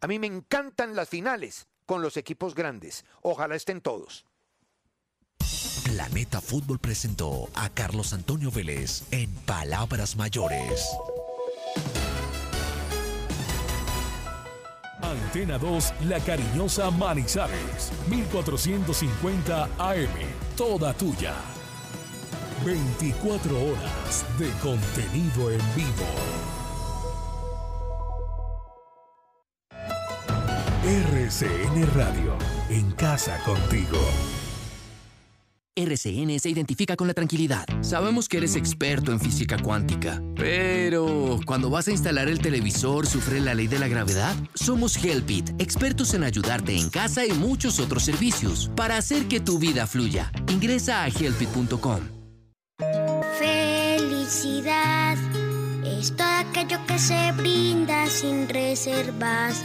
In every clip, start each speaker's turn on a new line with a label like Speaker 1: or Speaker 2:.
Speaker 1: A mí me encantan las finales con los equipos grandes. Ojalá estén todos.
Speaker 2: Planeta Fútbol presentó a Carlos Antonio Vélez en Palabras Mayores.
Speaker 3: Antena 2, La Cariñosa Manizales, 1450 AM, toda tuya. 24 horas de contenido en vivo. RCN Radio, en casa contigo.
Speaker 4: RCN se identifica con la tranquilidad. Sabemos que eres experto en física cuántica, pero cuando vas a instalar el televisor, ¿sufre la ley de la gravedad? Somos Helpit, expertos en ayudarte en casa y muchos otros servicios para hacer que tu vida fluya. Ingresa a helpit.com.
Speaker 5: Felicidad es todo aquello que se brinda sin reservas.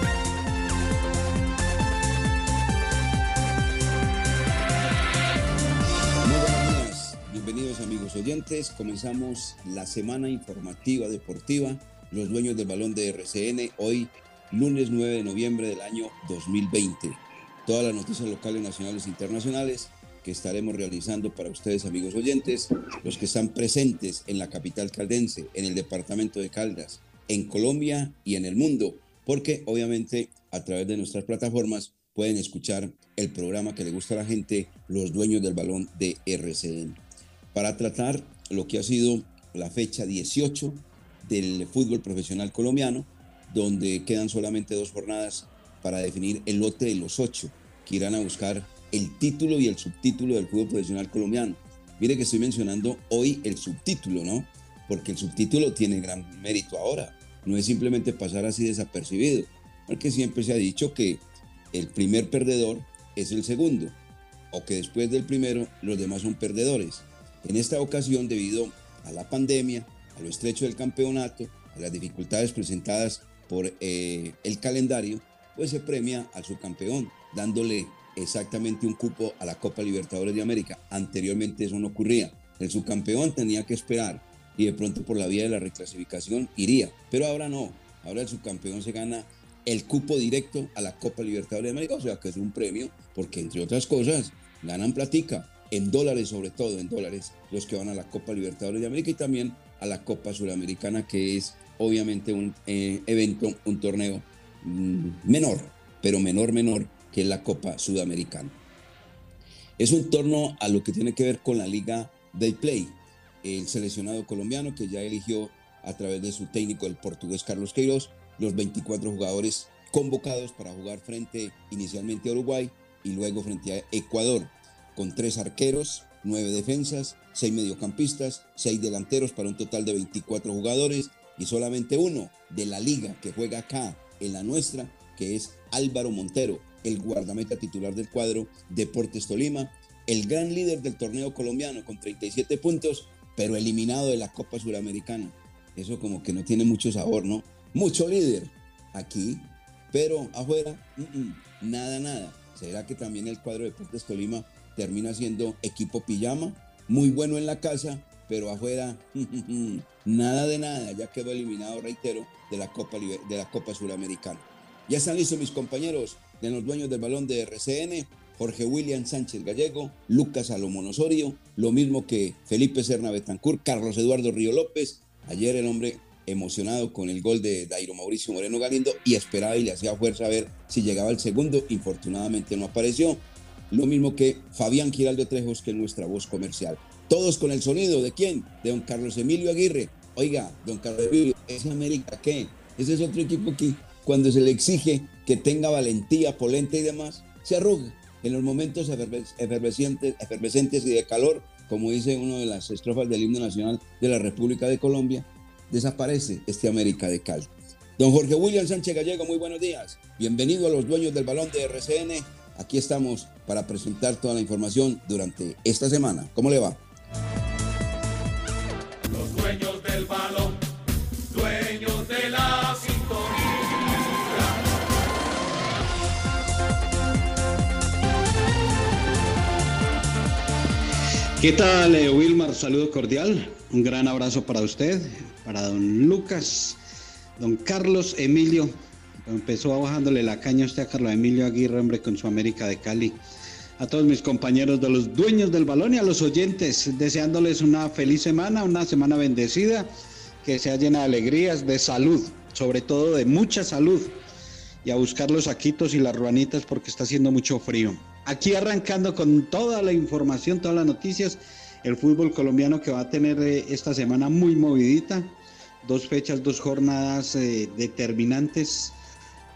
Speaker 6: Bienvenidos amigos oyentes. Comenzamos la semana informativa deportiva, los dueños del balón de RCN, hoy lunes 9 de noviembre del año 2020. Todas las noticias locales, nacionales e internacionales que estaremos realizando para ustedes amigos oyentes, los que están presentes en la capital caldense, en el departamento de Caldas, en Colombia y en el mundo, porque obviamente a través de nuestras plataformas pueden escuchar el programa que le gusta a la gente, los dueños del balón de RCN. Para tratar lo que ha sido la fecha 18 del fútbol profesional colombiano, donde quedan solamente dos jornadas para definir el lote de los ocho que irán a buscar el título y el subtítulo del fútbol profesional colombiano. Mire que estoy mencionando hoy el subtítulo, ¿no? Porque el subtítulo tiene gran mérito ahora. No es simplemente pasar así desapercibido, porque siempre se ha dicho que el primer perdedor es el segundo, o que después del primero los demás son perdedores. En esta ocasión, debido a la pandemia, a lo estrecho del campeonato, a las dificultades presentadas por eh, el calendario, pues se premia al subcampeón, dándole exactamente un cupo a la Copa Libertadores de América. Anteriormente eso no ocurría. El subcampeón tenía que esperar y de pronto por la vía de la reclasificación iría. Pero ahora no. Ahora el subcampeón se gana el cupo directo a la Copa Libertadores de América, o sea que es un premio, porque entre otras cosas ganan platica, en dólares sobre todo, en dólares, los que van a la Copa Libertadores de América y también a la Copa Suramericana, que es obviamente un eh, evento, un torneo mmm, menor, pero menor, menor que la Copa Sudamericana. Es un torno a lo que tiene que ver con la Liga Day Play, el seleccionado colombiano que ya eligió a través de su técnico, el portugués Carlos Queiroz, los 24 jugadores convocados para jugar frente inicialmente a Uruguay y luego frente a Ecuador, con tres arqueros, nueve defensas, seis mediocampistas, seis delanteros para un total de 24 jugadores y solamente uno de la liga que juega acá en la nuestra, que es Álvaro Montero, el guardameta titular del cuadro Deportes Tolima, el gran líder del torneo colombiano con 37 puntos, pero eliminado de la Copa Suramericana. Eso como que no tiene mucho sabor, ¿no? Mucho líder aquí, pero afuera, nada, nada. ¿Será que también el cuadro de Deportes Tolima termina siendo equipo pijama? Muy bueno en la casa, pero afuera, nada de nada. Ya quedó eliminado, reitero, de la Copa, de la Copa Suramericana. Ya están listos mis compañeros de los dueños del balón de RCN, Jorge William Sánchez Gallego, Lucas Salomón Osorio, lo mismo que Felipe Serna Betancourt, Carlos Eduardo Río López. Ayer el hombre emocionado con el gol de Dairo Mauricio Moreno Galindo y esperaba y le hacía fuerza a ver si llegaba el segundo. Infortunadamente no apareció. Lo mismo que Fabián Giraldo Trejos, que es nuestra voz comercial. Todos con el sonido de quién? De don Carlos Emilio Aguirre. Oiga, don Carlos Emilio, ¿es América qué? Ese es otro equipo que cuando se le exige que tenga valentía, polenta y demás, se arruga. En los momentos efervescentes, efervescentes y de calor, como dice una de las estrofas del himno nacional de la República de Colombia, desaparece este América de Cali. Don Jorge William Sánchez Gallego, muy buenos días. Bienvenido a los dueños del balón de RCN. Aquí estamos para presentar toda la información durante esta semana. ¿Cómo le va?
Speaker 7: Los dueños del balón, dueños de la
Speaker 8: ¿Qué tal, eh, Wilmar? Saludo cordial. Un gran abrazo para usted, para don Lucas, don Carlos Emilio. Empezó bajándole la caña a usted a Carlos Emilio Aguirre, hombre, con su América de Cali. A todos mis compañeros de los dueños del balón y a los oyentes, deseándoles una feliz semana, una semana bendecida, que sea llena de alegrías, de salud, sobre todo de mucha salud. Y a buscar los saquitos y las ruanitas porque está haciendo mucho frío. Aquí arrancando con toda la información, todas las noticias, el fútbol colombiano que va a tener eh, esta semana muy movidita, dos fechas, dos jornadas eh, determinantes,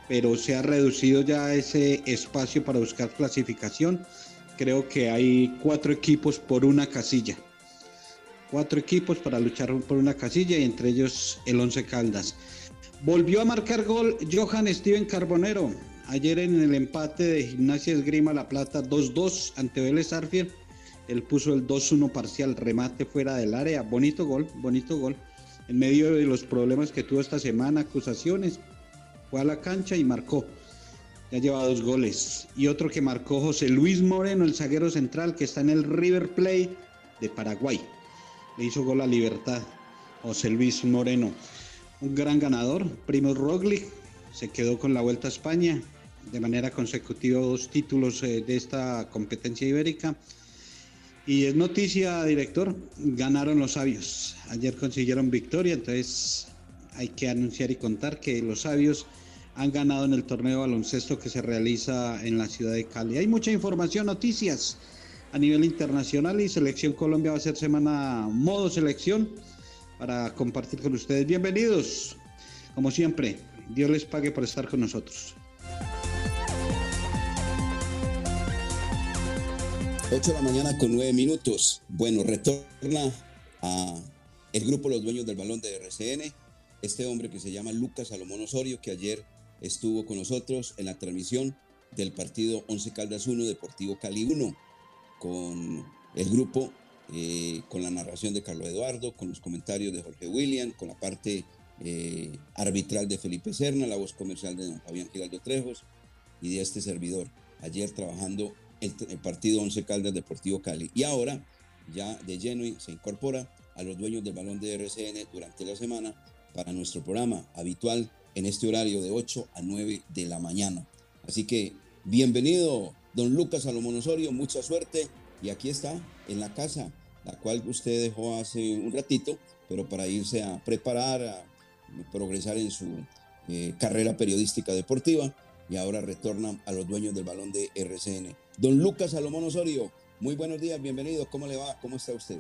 Speaker 8: pero se ha reducido ya ese espacio para buscar clasificación. Creo que hay cuatro equipos por una casilla. Cuatro equipos para luchar por una casilla y entre ellos el Once Caldas. Volvió a marcar gol Johan Steven Carbonero Ayer en el empate de Gimnasia Esgrima La Plata 2-2 ante Vélez Arfiel, él puso el 2-1 parcial, remate fuera del área, bonito gol, bonito gol. En medio de los problemas que tuvo esta semana, acusaciones, a la cancha y marcó. Ya lleva dos goles. Y otro que marcó José Luis Moreno, el zaguero central que está en el River Plate de Paraguay. Le hizo gol a Libertad. José Luis Moreno, un gran ganador. Primo Roglic se quedó con la Vuelta a España de manera consecutiva dos títulos eh, de esta competencia ibérica. Y es noticia, director, ganaron los sabios. Ayer consiguieron victoria, entonces hay que anunciar y contar que los sabios han ganado en el torneo baloncesto que se realiza en la ciudad de Cali. Hay mucha información, noticias a nivel internacional y Selección Colombia va a ser semana modo selección para compartir con ustedes. Bienvenidos, como siempre. Dios les pague por estar con nosotros.
Speaker 6: 8 de la mañana con 9 minutos. Bueno, retorna a el grupo Los Dueños del Balón de RCN, este hombre que se llama Lucas Salomón Osorio, que ayer estuvo con nosotros en la transmisión del partido 11 Caldas 1, Deportivo Cali 1, con el grupo, eh, con la narración de Carlos Eduardo, con los comentarios de Jorge William, con la parte eh, arbitral de Felipe Serna, la voz comercial de don Fabián Giraldo Trejos y de este servidor, ayer trabajando el, partido 11 Caldas Deportivo Cali. Y ahora ya de lleno se incorpora a los dueños del balón de RCN durante la semana para nuestro programa habitual en este horario de 8 a 9 de la mañana. Así que bienvenido, don Lucas Salomón Osorio, mucha suerte. Y aquí está, en la casa, la cual usted dejó hace un ratito, pero para irse a preparar, a progresar en su eh, carrera periodística deportiva y ahora retorna a los dueños del balón de RCN. Don Lucas Salomón Osorio, muy buenos días, bienvenido, ¿cómo le va? ¿Cómo está usted?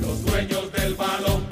Speaker 7: Los dueños del balón,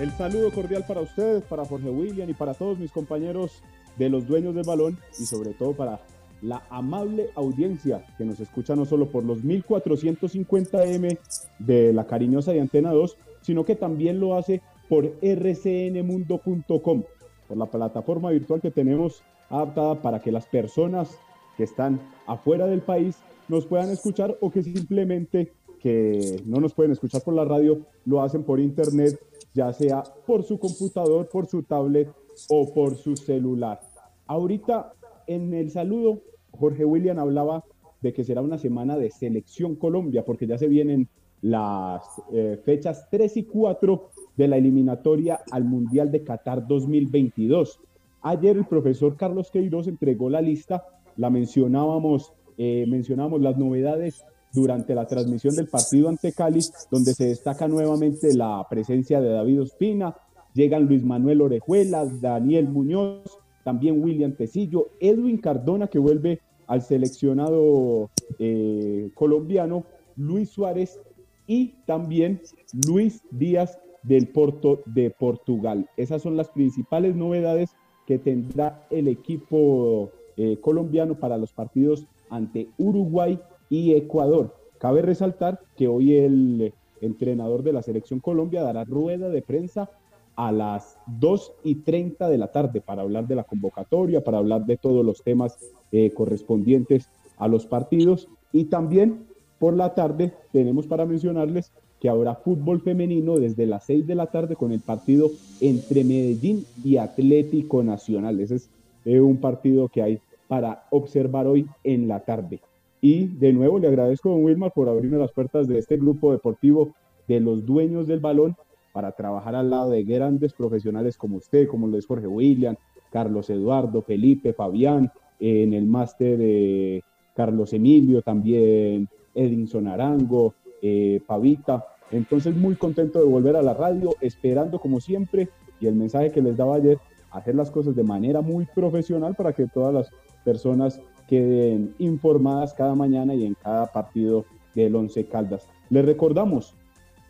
Speaker 9: El saludo cordial para usted, para Jorge William y para todos mis compañeros de los dueños del balón y sobre todo para la amable audiencia que nos escucha no solo por los 1450M de la cariñosa de Antena 2, sino que también lo hace por rcnmundo.com, por la plataforma virtual que tenemos adaptada para que las personas que están afuera del país nos puedan escuchar o que simplemente que no nos pueden escuchar por la radio, lo hacen por internet, ya sea por su computador, por su tablet o por su celular. Ahorita en el saludo, Jorge William hablaba de que será una semana de selección Colombia, porque ya se vienen las eh, fechas 3 y 4 de la eliminatoria al Mundial de Qatar 2022. Ayer el profesor Carlos Queiroz entregó la lista, la mencionábamos, eh, mencionábamos las novedades durante la transmisión del partido ante Cali, donde se destaca nuevamente la presencia de David Ospina, llegan Luis Manuel Orejuela, Daniel Muñoz, también William Tecillo, Edwin Cardona que vuelve al seleccionado eh, colombiano, Luis Suárez y también Luis Díaz del Porto de Portugal. Esas son las principales novedades que tendrá el equipo eh, colombiano para los partidos ante Uruguay y Ecuador. Cabe resaltar que hoy el entrenador de la selección Colombia dará rueda de prensa a las 2 y 30 de la tarde para hablar de la convocatoria, para hablar de todos los temas eh, correspondientes a los partidos. Y también por la tarde tenemos para mencionarles que habrá fútbol femenino desde las 6 de la tarde con el partido entre Medellín y Atlético Nacional. Ese es eh, un partido que hay para observar hoy en la tarde. Y de nuevo le agradezco a don Wilmar por abrirme las puertas de este grupo deportivo de los dueños del balón para trabajar al lado de grandes profesionales como usted, como lo es Jorge William, Carlos Eduardo, Felipe, Fabián, en el máster de Carlos Emilio, también Edinson Arango, eh, Pavita. Entonces muy contento de volver a la radio, esperando como siempre, y el mensaje que les daba ayer, hacer las cosas de manera muy profesional para que todas las personas queden informadas cada mañana y en cada partido del Once Caldas. Les recordamos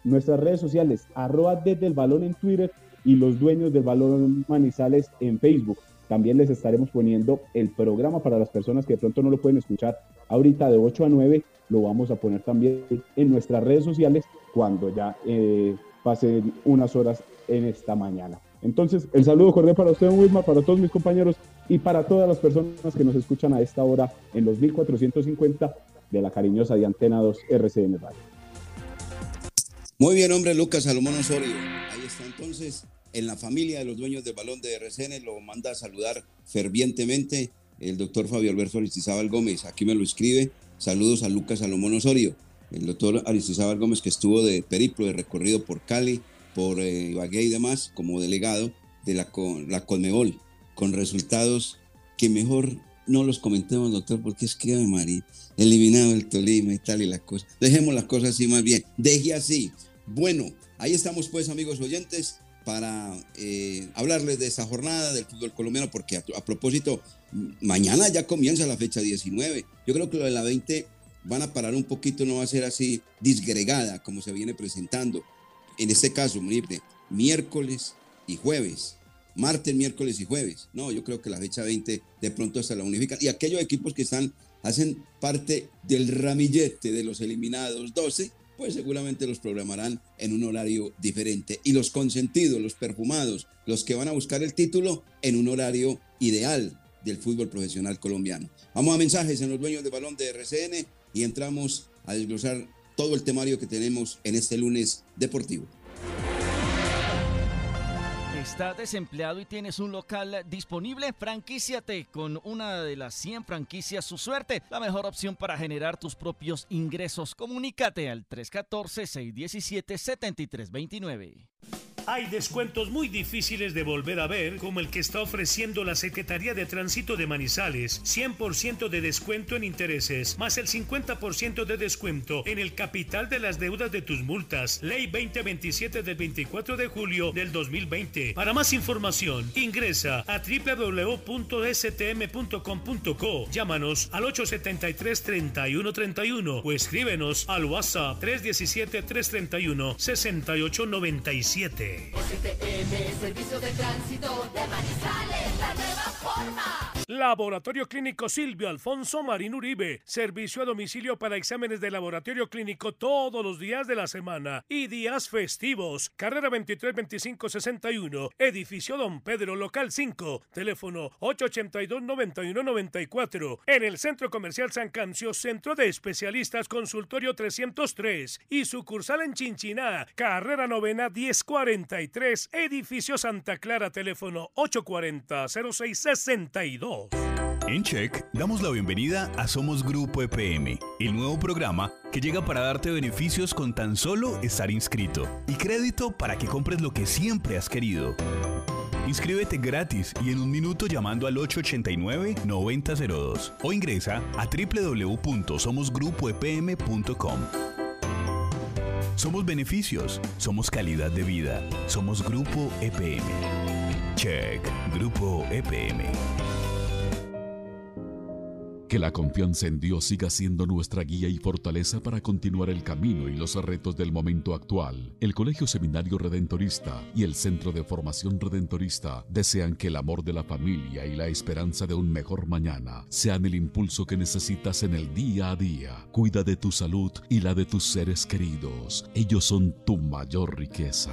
Speaker 9: nuestras redes sociales, arroba desde el balón en Twitter y los dueños del balón Manizales en Facebook. También les estaremos poniendo el programa para las personas que de pronto no lo pueden escuchar ahorita de 8 a 9. Lo vamos a poner también en nuestras redes sociales cuando ya eh, pasen unas horas en esta mañana. Entonces, el saludo cordial para usted, Wilma, para todos mis compañeros y para todas las personas que nos escuchan a esta hora en los 1450 de la cariñosa de Antena 2 RCN Radio.
Speaker 6: Muy bien, hombre, Lucas Salomón Osorio. Ahí está entonces, en la familia de los dueños del balón de RCN, lo manda a saludar fervientemente el doctor Fabio Alberto Aristizábal Gómez. Aquí me lo escribe. Saludos a Lucas Salomón Osorio. El doctor Aristizábal Gómez que estuvo de periplo, de recorrido por Cali, por eh, Ibagué y demás, como delegado de la, la Conmebol con resultados que mejor no los comentemos, doctor, porque es que, María, eliminado el Tolima y tal y las cosas. Dejemos las cosas así más bien. Deje así. Bueno, ahí estamos pues, amigos oyentes, para eh, hablarles de esa jornada del fútbol colombiano, porque a, propósito, mañana ya comienza la fecha 19. Yo creo que lo de la 20 van a parar un poquito, no va a ser así disgregada como se viene presentando. En este caso, miércoles y jueves martes, miércoles y jueves. No, yo creo que la fecha 20 de pronto hasta la unifican. Y aquellos equipos que están, hacen parte del ramillete de los eliminados 12, pues seguramente los programarán en un horario diferente. Y los consentidos, los perfumados, los que van a buscar el título en un horario ideal del fútbol profesional colombiano. Vamos a mensajes en los dueños de balón de RCN y entramos a desglosar todo el temario que tenemos en este lunes deportivo.
Speaker 10: ¿Estás desempleado y tienes un local disponible? Franquíciate con una de las 100 franquicias Su Suerte, la mejor opción para generar tus propios ingresos. Comunícate al 314-617-7329.
Speaker 11: Hay descuentos muy difíciles de volver a ver, como el que está ofreciendo la Secretaría de Tránsito de Manizales. 100% de descuento en intereses, más el 50% de descuento en el capital de las deudas de tus multas. Ley 2027 del 24 de julio del 2020. Para más información, ingresa a www.stm.com.co. Llámanos al 873-3131 o escríbenos al WhatsApp 317-331-6897.
Speaker 12: STM, Servicio de Tránsito de Manizales, la nueva forma.
Speaker 11: Laboratorio Clínico Silvio Alfonso Marín Uribe. Servicio a domicilio para exámenes de laboratorio clínico todos los días de la semana y días festivos. Carrera 23 25 61. Edificio Don Pedro, local 5. Teléfono 882 91 94. En el Centro Comercial San Cancio, Centro de Especialistas Consultorio 303 y sucursal en Chinchiná. Carrera Novena 1043. Edificio Santa Clara, teléfono 840 0662.
Speaker 13: En Check damos la bienvenida a Somos Grupo EPM, el nuevo programa que llega para darte beneficios con tan solo estar inscrito y crédito para que compres lo que siempre has querido. Inscríbete gratis y en un minuto llamando al 889-9002 o ingresa a www.somosgrupoepm.com. Somos beneficios, somos calidad de vida, somos Grupo EPM. Check, Grupo EPM.
Speaker 14: Que la confianza en Dios siga siendo nuestra guía y fortaleza para continuar el camino y los retos del momento actual. El Colegio Seminario Redentorista y el Centro de Formación Redentorista desean que el amor de la familia y la esperanza de un mejor mañana sean el impulso que necesitas en el día a día. Cuida de tu salud y la de tus seres queridos. Ellos son tu mayor riqueza.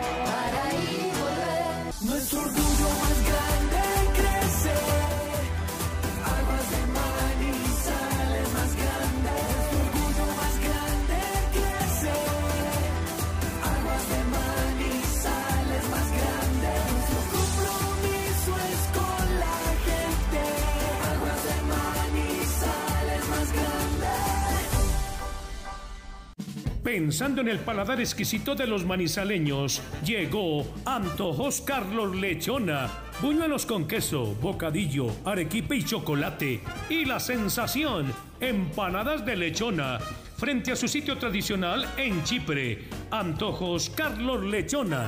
Speaker 11: Pensando en el paladar exquisito de los manizaleños, llegó Antojos Carlos Lechona. Buñuelos con queso, bocadillo, arequipe y chocolate. Y la sensación, empanadas de lechona. Frente a su sitio tradicional en Chipre. Antojos Carlos Lechona.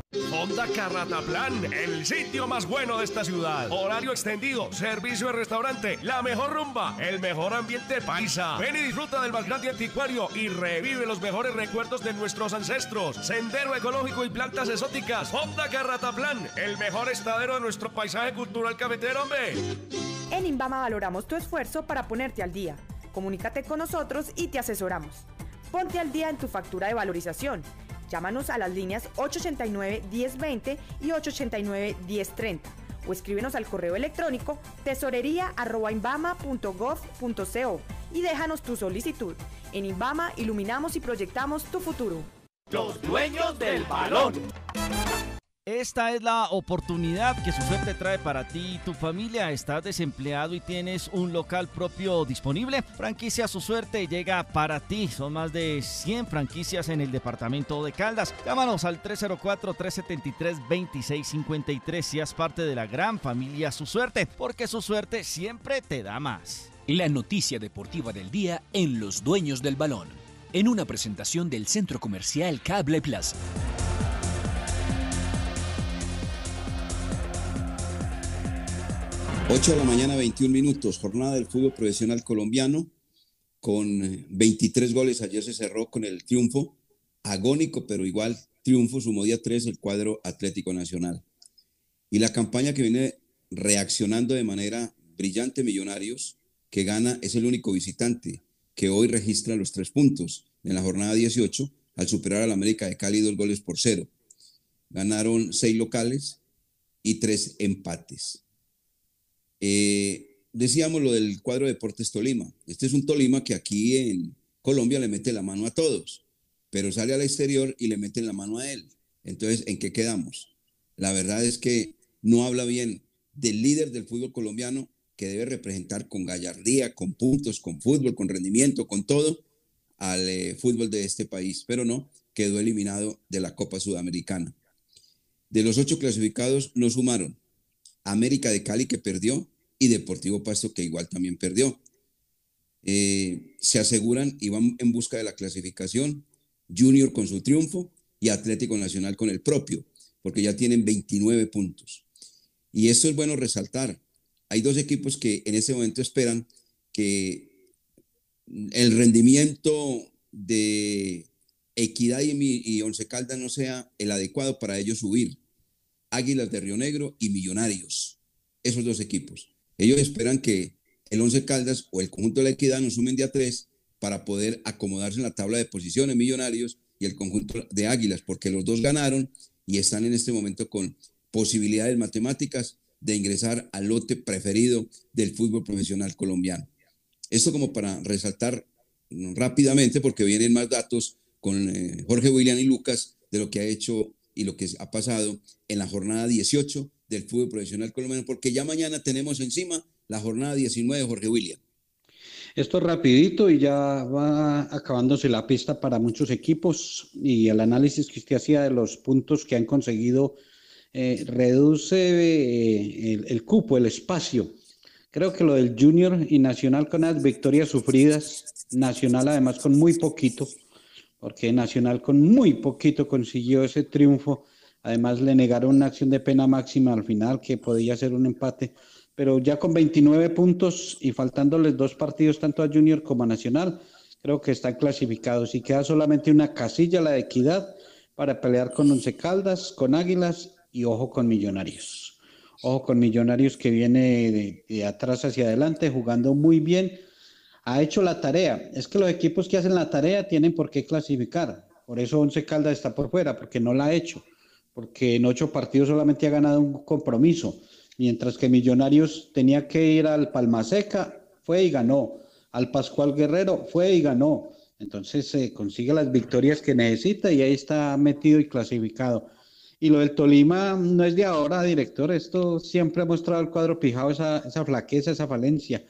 Speaker 15: Honda Carrataplan, el sitio más bueno de esta ciudad. Horario extendido, servicio de restaurante, la mejor rumba, el mejor ambiente paisa. Ven y disfruta del más grande anticuario y revive los mejores recuerdos de nuestros ancestros. Sendero ecológico y plantas exóticas. Honda Carrataplan, el mejor estadero de nuestro paisaje cultural cafetero, hombre.
Speaker 16: En Invama valoramos tu esfuerzo para ponerte al día. Comunícate con nosotros y te asesoramos. Ponte al día en tu factura de valorización. Llámanos a las líneas 889-1020 y 889-1030 o escríbenos al correo electrónico tesorería.imbama.gov.co y déjanos tu solicitud. En Imbama iluminamos y proyectamos tu futuro.
Speaker 15: Los dueños del balón.
Speaker 10: Esta es la oportunidad que su suerte trae para ti y tu familia. ¿Estás desempleado y tienes un local propio disponible? Franquicia Su Suerte llega para ti. Son más de 100 franquicias en el departamento de Caldas. Llámanos al 304-373-2653 si es parte de la gran familia Su Suerte, porque su suerte siempre te da más.
Speaker 17: La noticia deportiva del día en Los Dueños del Balón. En una presentación del Centro Comercial Cable Plaza.
Speaker 6: 8 de la mañana, 21 minutos, jornada del fútbol profesional colombiano, con 23 goles. Ayer se cerró con el triunfo, agónico, pero igual triunfo, sumó día 3 el cuadro Atlético Nacional. Y la campaña que viene reaccionando de manera brillante Millonarios, que gana, es el único visitante que hoy registra los tres puntos en la jornada 18 al superar al América de Cali dos goles por cero. Ganaron seis locales y tres empates. Eh, decíamos lo del cuadro de Deportes Tolima. Este es un Tolima que aquí en Colombia le mete la mano a todos, pero sale al exterior y le meten la mano a él. Entonces, ¿en qué quedamos? La verdad es que no habla bien del líder del fútbol colombiano que debe representar con gallardía, con puntos, con fútbol, con rendimiento, con todo al eh, fútbol de este país, pero no, quedó eliminado de la Copa Sudamericana. De los ocho clasificados no sumaron América de Cali que perdió y Deportivo Pasto que igual también perdió. Eh, se aseguran y van en busca de la clasificación, Junior con su triunfo y Atlético Nacional con el propio, porque ya tienen 29 puntos. Y esto es bueno resaltar. Hay dos equipos que en ese momento esperan que el rendimiento de Equidad y, y Once Caldas no sea el adecuado para ellos subir. Águilas de Río Negro y Millonarios. Esos dos equipos. Ellos esperan que el Once Caldas o el conjunto de la Equidad nos sumen día tres para poder acomodarse en la tabla de posiciones Millonarios y el conjunto de Águilas, porque los dos ganaron y están en este momento con posibilidades matemáticas de ingresar al lote preferido del fútbol profesional colombiano. Esto como para resaltar rápidamente, porque vienen más datos con eh, Jorge William y Lucas de lo que ha hecho y lo que ha pasado en la jornada 18 del fútbol profesional colombiano, porque ya mañana tenemos encima la jornada 19 de Jorge William.
Speaker 8: Esto es rapidito y ya va acabándose la pista para muchos equipos y el análisis que usted hacía de los puntos que han conseguido eh, reduce eh, el, el, cupo, el espacio. Creo que lo del Junior y Nacional con las victorias sufridas, Nacional además con muy poquito, porque Nacional con muy poquito consiguió ese triunfo. Además le negaron una acción de pena máxima al final que podía ser un empate, pero ya con 29 puntos y faltándoles dos partidos tanto a Junior como a Nacional, creo que están clasificados y queda solamente una casilla, la de Equidad, para pelear con Once Caldas, con Águilas y ojo con Millonarios. Ojo con Millonarios que viene de, de atrás hacia adelante jugando muy bien ha hecho la tarea. Es que los equipos que hacen la tarea tienen por qué clasificar. Por eso Once Caldas está por fuera, porque no la ha hecho. Porque en ocho partidos solamente ha ganado un compromiso. Mientras que Millonarios tenía que ir al Palmaseca, fue y ganó. Al Pascual Guerrero, fue y ganó. Entonces se consigue las victorias que necesita y ahí está metido y clasificado. Y lo del Tolima no es de ahora, director. Esto siempre ha mostrado el cuadro pijado, esa, esa flaqueza, esa falencia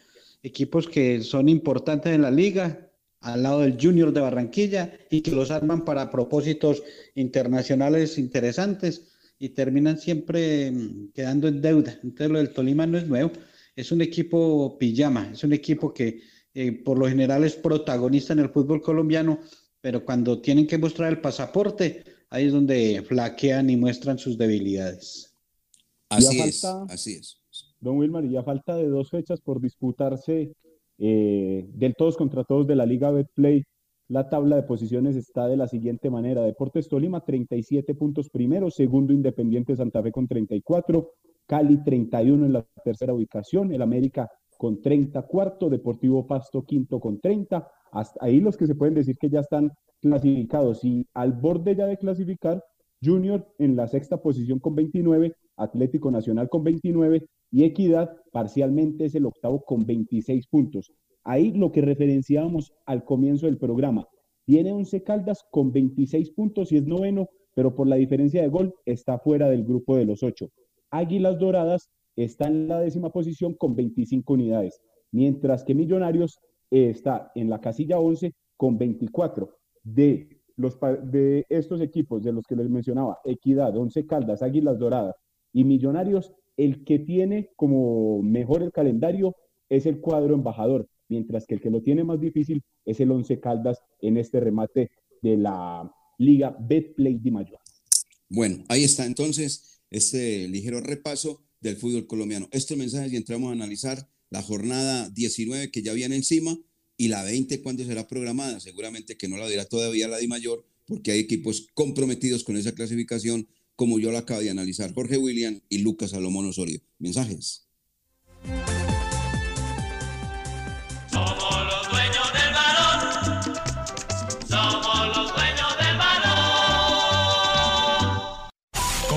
Speaker 8: equipos que son importantes en la liga, al lado del Junior de Barranquilla, y que los arman para propósitos internacionales interesantes y terminan siempre mm, quedando en deuda. Entonces lo del Tolima no es nuevo, es un equipo pijama, es un equipo que eh, por lo general es protagonista en el fútbol colombiano, pero cuando tienen que mostrar el pasaporte, ahí es donde flaquean y muestran sus debilidades.
Speaker 6: Así es, así es.
Speaker 9: Don Wilmar, y a falta de dos fechas por disputarse eh, del todos contra todos de la Liga Betplay, la tabla de posiciones está de la siguiente manera. Deportes Tolima, 37 puntos primero, segundo Independiente Santa Fe con 34, Cali 31 en la tercera ubicación, el América con 30 cuarto, Deportivo Pasto quinto con 30, hasta ahí los que se pueden decir que ya están clasificados y al borde ya de clasificar, Junior en la sexta posición con 29, Atlético Nacional con 29 y Equidad parcialmente es el octavo con 26 puntos. Ahí lo que referenciábamos al comienzo del programa. Tiene 11 Caldas con 26 puntos y es noveno, pero por la diferencia de gol está fuera del grupo de los ocho. Águilas Doradas está en la décima posición con 25 unidades, mientras que Millonarios está en la casilla 11 con 24. De, los, de estos equipos de los que les mencionaba, Equidad, Once Caldas, Águilas Doradas y Millonarios, el que tiene como mejor el calendario es el cuadro embajador, mientras que el que lo tiene más difícil es el Once Caldas en este remate de la Liga Betplay de Mayor.
Speaker 6: Bueno, ahí está entonces este ligero repaso del fútbol colombiano. Estos mensajes y entramos a analizar la jornada 19 que ya viene encima y la 20 cuándo será programada. Seguramente que no la dirá todavía la Di Mayor porque hay equipos comprometidos con esa clasificación como yo la acabo de analizar, Jorge William y Lucas Salomón Osorio. Mensajes.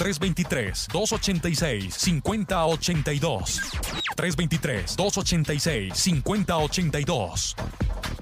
Speaker 3: 323-286-5082. 323-286-5082.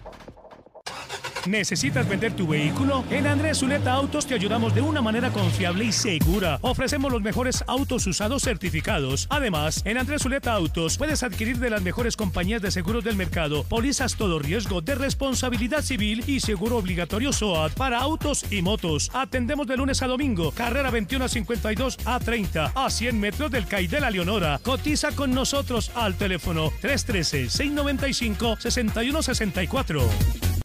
Speaker 11: ¿Necesitas vender tu vehículo? En Andrés Zuleta Autos te ayudamos de una manera confiable y segura. Ofrecemos los mejores autos usados certificados. Además, en Andrés Zuleta Autos puedes adquirir de las mejores compañías de seguros del mercado, pólizas todo riesgo de responsabilidad civil y seguro obligatorio SOAT para autos y motos. Atendemos de lunes a domingo, carrera 21 a 52 a 30, a 100 metros del CAI de la Leonora. Cotiza con nosotros al teléfono 313-695-6164.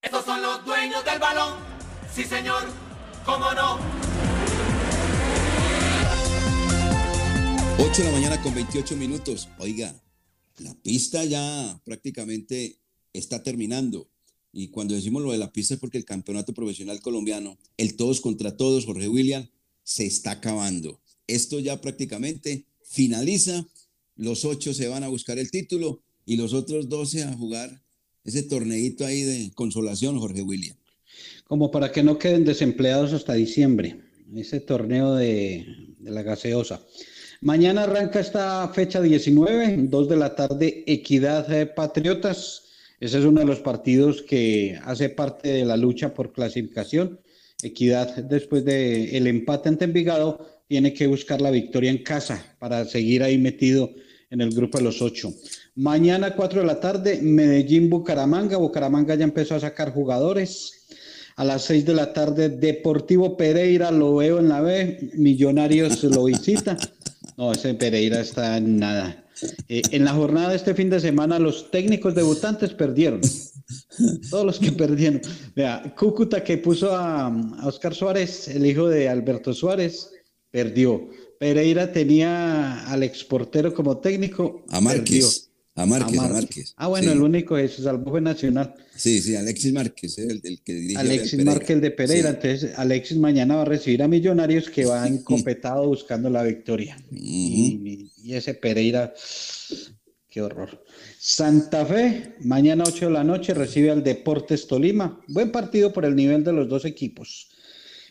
Speaker 12: Estos son los dueños del balón. Sí, señor. ¿Cómo no?
Speaker 6: 8 de la mañana con 28 minutos. Oiga, la pista ya prácticamente está terminando. Y cuando decimos lo de la pista es porque el campeonato profesional colombiano, el todos contra todos, Jorge William, se está acabando. Esto ya prácticamente finaliza. Los ocho se van a buscar el título y los otros 12 a jugar ese torneito ahí de consolación, Jorge William.
Speaker 8: Como para que no queden desempleados hasta diciembre, ese torneo de, la gaseosa. Mañana arranca esta fecha 19, 2 de la tarde, Equidad eh, Patriotas. Ese es uno de los partidos que hace parte de la lucha por clasificación. Equidad, después del el empate ante Envigado, tiene que buscar la victoria en casa para seguir ahí metido en el grupo de los ocho. Mañana, 4 de la tarde, Medellín, Bucaramanga. Bucaramanga ya empezó a sacar jugadores. A las 6 de la tarde, Deportivo Pereira, lo veo en la B. Millonarios lo visita. No, ese Pereira está en nada. Eh, en la jornada de este fin de semana, los técnicos debutantes perdieron. Todos los que perdieron. Vea, Cúcuta que puso a, a Oscar Suárez, el hijo de Alberto Suárez, perdió. Pereira tenía al exportero como técnico.
Speaker 6: A Márquez. A Márquez, a Márquez.
Speaker 8: Ah, bueno,
Speaker 6: Sí.
Speaker 8: el único es salvo fue Nacional.
Speaker 6: Sí, sí, Alexis Márquez, el, el que dirige
Speaker 8: Alexis. Márquez el de Pereira.
Speaker 6: Sí.
Speaker 8: Entonces, Alexis mañana va a recibir a Millonarios que va encopetado buscando la victoria. y, y ese Pereira, qué horror. Santa Fe, mañana 8 de la noche recibe al Deportes Tolima. Buen partido por el nivel de los dos equipos.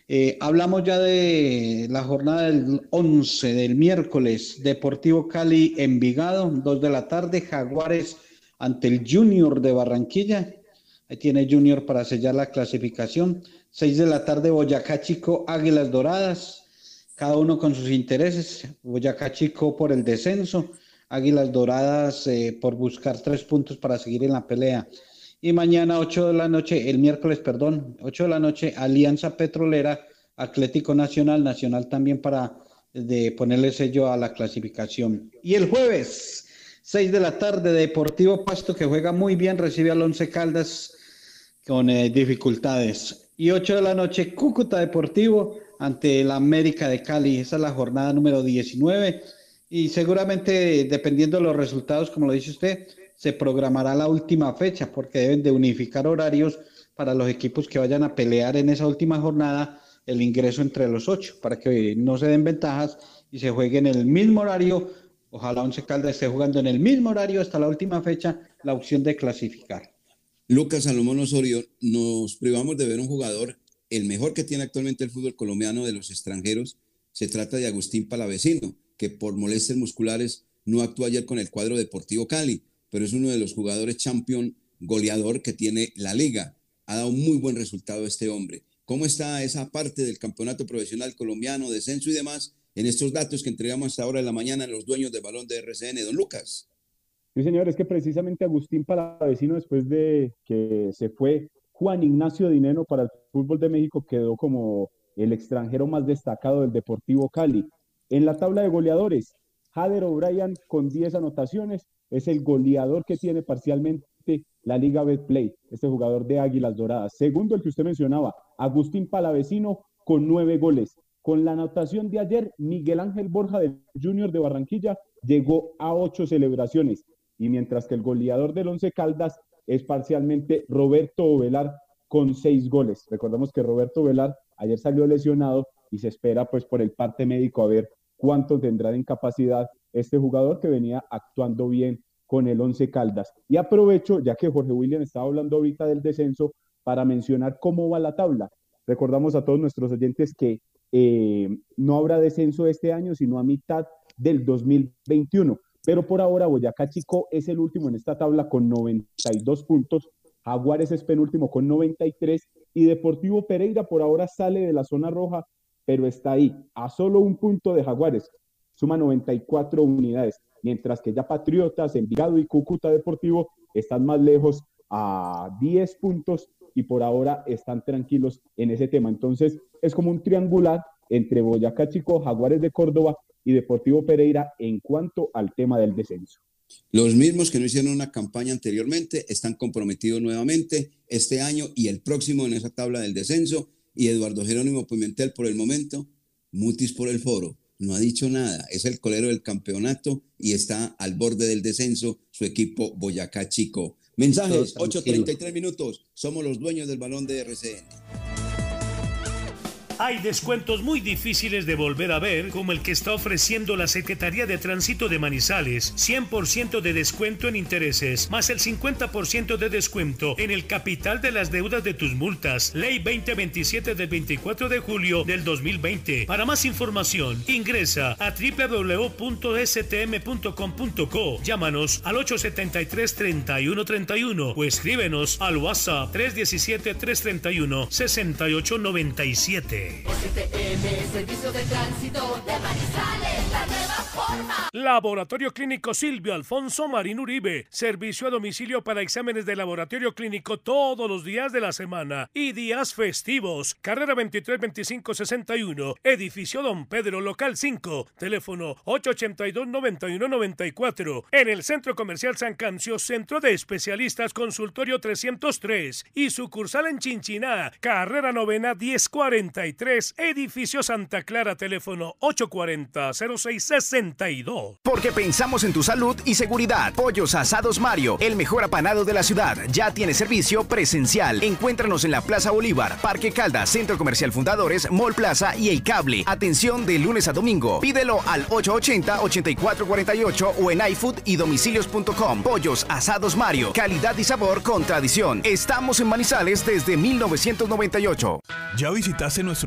Speaker 8: Eh, hablamos ya de la jornada del 11 del miércoles, Deportivo Cali Envigado, 2 de la tarde, Jaguares ante el Junior de Barranquilla. Ahí tiene Junior para sellar la clasificación. 6 de la tarde, Boyacá Chico, Águilas Doradas, cada uno con sus intereses. Boyacá Chico por el descenso, Águilas Doradas eh, por buscar tres puntos para seguir en la pelea. Y mañana, 8 de la noche, el miércoles, perdón, 8 de la noche, Alianza Petrolera, Atlético Nacional, Nacional también para de ponerle sello a la clasificación. Y el jueves, 6 de la tarde, Deportivo Pasto, que juega muy bien, recibe al Once Caldas con eh, dificultades. Y 8 de la noche, Cúcuta Deportivo ante el América de Cali. Esa es la jornada número 19. Y seguramente, dependiendo de los resultados, como lo dice usted, se programará la última fecha porque deben de unificar horarios para los equipos que vayan a pelear en esa última jornada el ingreso entre los ocho para que no se den ventajas y se juegue en el mismo horario. Ojalá Once Caldas esté jugando en el mismo horario hasta la última fecha la opción de clasificar.
Speaker 6: Lucas Salomón Osorio, nos privamos de ver un jugador, el mejor que tiene actualmente el fútbol colombiano de los extranjeros. Se trata de Agustín Palavecino, que por molestias musculares no actuó ayer con el cuadro Deportivo Cali pero es uno de los jugadores champion goleador que tiene la liga. Ha dado muy buen resultado este hombre. ¿Cómo está esa parte del campeonato profesional colombiano, descenso y demás, en estos datos que entregamos hasta ahora en la mañana en los dueños del balón de RCN? Don Lucas.
Speaker 9: Sí, señor, es que precisamente Agustín Palavecino, después de que se fue Juan Ignacio Dineno para el fútbol de México, quedó como el extranjero más destacado del Deportivo Cali. En la tabla de goleadores, Jader O'Brien con 10 anotaciones, es el goleador que tiene parcialmente la Liga Betplay, este jugador de Águilas Doradas. Segundo, el que usted mencionaba, Agustín Palavecino con nueve goles. Con la anotación de ayer, Miguel Ángel Borja del Junior de Barranquilla llegó a ocho celebraciones. Y mientras que el goleador del Once Caldas es parcialmente Roberto Ovelar con seis goles. Recordemos que Roberto Ovelar ayer salió lesionado y se espera pues por el parte médico a ver cuánto tendrá de incapacidad este jugador que venía actuando bien con el Once Caldas. Y aprovecho, ya que Jorge William estaba hablando ahorita del descenso, para mencionar cómo va la tabla. Recordamos a todos nuestros oyentes que eh, no habrá descenso este año, sino a mitad del 2021. Pero por ahora Boyacá Chico es el último en esta tabla con 92 puntos, Jaguares es penúltimo con 93 y Deportivo Pereira por ahora sale de la zona roja, pero está ahí, a solo un punto de Jaguares suma 94 unidades, mientras que ya Patriotas, Envigado y Cúcuta Deportivo están más lejos a 10 puntos y por ahora están tranquilos en ese tema. Entonces es como un triangular entre Boyacá Chico, Jaguares de Córdoba y Deportivo Pereira en cuanto al tema del descenso.
Speaker 6: Los mismos que no hicieron una campaña anteriormente están comprometidos nuevamente este año y el próximo en esa tabla del descenso. Y Eduardo Jerónimo Pimentel por el momento, Mutis por el foro no ha dicho nada. Es el colero del campeonato y está al borde del descenso su equipo Boyacá Chico. Mensajes, 8.33 minutos. Somos los dueños del balón de RCN.
Speaker 11: Hay descuentos muy difíciles de volver a ver, como el que está ofreciendo la Secretaría de Tránsito de Manizales. 100% de descuento en intereses, más el 50% de descuento en el capital de las deudas de tus multas. Ley 2027 del 24 de julio del 2020. Para más información, ingresa a www.stm.com.co. Llámanos al 873-3131 o escríbenos al WhatsApp 317-331-6897.
Speaker 12: Servicio de Tránsito de la nueva forma.
Speaker 11: Laboratorio Clínico Silvio Alfonso Marín Uribe. Servicio a domicilio para exámenes de laboratorio clínico todos los días de la semana y días festivos. Carrera 23 25 61. Edificio Don Pedro, local 5. Teléfono 882 91 94. En el Centro Comercial San Cancio, Centro de Especialistas Consultorio 303 y sucursal en Chinchiná, carrera novena 1043, edificio Santa Clara, teléfono 840-0662.
Speaker 15: Mario.
Speaker 18: Porque pensamos en tu salud y seguridad. Pollos Asados Mario, el mejor apanado de la ciudad. Ya tiene servicio presencial. Encuéntranos en la Plaza Bolívar, Parque Caldas, Centro Comercial Fundadores, Mall Plaza y El Cable. Atención de lunes a domingo. Pídelo al 880-8448 o en iFood y domicilios.com. Pollos Asados Mario, calidad y sabor con tradición. Estamos en Manizales desde 1998.
Speaker 13: ¿Ya visitaste nuestro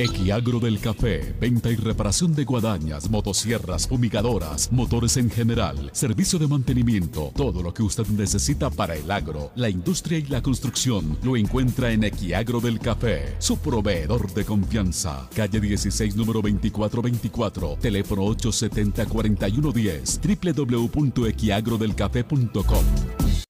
Speaker 14: Equiagro del Café, venta y reparación de guadañas, motosierras, fumigadoras, motores en general, servicio de mantenimiento, todo lo que usted necesita para el agro, la industria y la construcción, lo encuentra en Equiagro del Café, su proveedor de confianza. Calle 16, número 2424, teléfono 870-4110, www.equiagrodelcafé.com.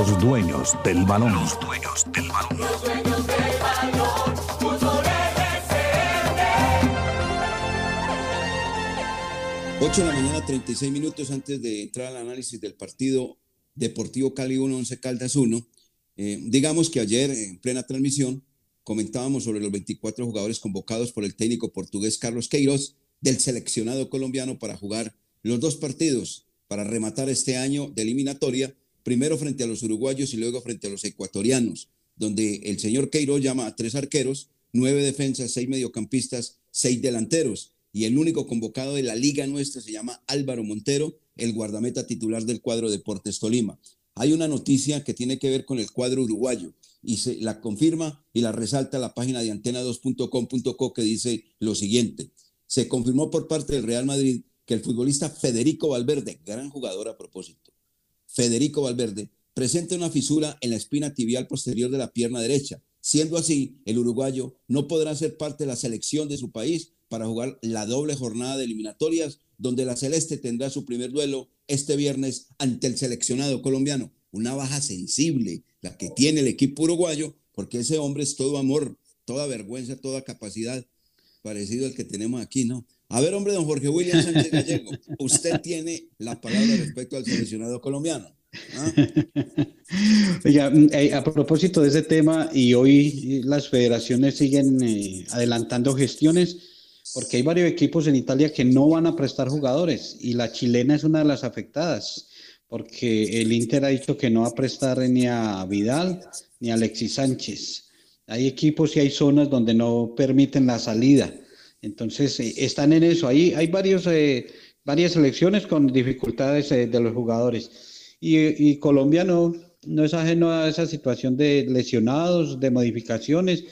Speaker 3: Los dueños del balón.
Speaker 12: Los dueños del balón. Los dueños del balón. Fútbol RCN.
Speaker 6: 8 de la mañana, 36 minutos antes de entrar al análisis del partido Deportivo Cali 1, 11 Caldas 1. Eh, digamos que ayer, en plena transmisión, comentábamos sobre los 24 jugadores convocados por el técnico portugués Carlos Queiroz del seleccionado colombiano para jugar los dos partidos para rematar este año de eliminatoria, primero frente a los uruguayos y luego frente a los ecuatorianos, donde el señor Queiroz llama a tres arqueros, nueve defensas, seis mediocampistas, seis delanteros y el único convocado de la liga nuestra se llama Álvaro Montero, el guardameta titular del cuadro Deportes Tolima. Hay una noticia que tiene que ver con el cuadro uruguayo y se la confirma y la resalta la página de antena2.com.co que dice lo siguiente. Se confirmó por parte del Real Madrid que el futbolista Federico Valverde, gran jugador a propósito, Federico Valverde, presenta una fisura en la espina tibial posterior de la pierna derecha. Siendo así, el uruguayo no podrá ser parte de la selección de su país para jugar la doble jornada de eliminatorias, donde la Celeste tendrá su primer duelo este viernes ante el seleccionado colombiano. Una baja sensible, la que tiene el equipo uruguayo, porque ese hombre es todo amor, toda vergüenza, toda capacidad, parecido al que tenemos aquí, ¿no? A ver, hombre, don Jorge William Sánchez Gallego, usted tiene la palabra respecto al seleccionado colombiano.
Speaker 8: Mm, eh, a propósito de ese tema, y hoy las federaciones siguen eh, adelantando gestiones, porque hay varios equipos en Italia que no van a prestar jugadores, y la chilena es una de las afectadas, porque el Inter ha dicho que no va a prestar ni a Vidal ni a Alexis Sánchez. Hay equipos y hay zonas donde no permiten la salida. Entonces, eh, están en eso. Ahí hay varios, eh, varias selecciones con dificultades eh, de los jugadores. Y, Colombia no, no es ajeno a esa situación de lesionados, de modificaciones.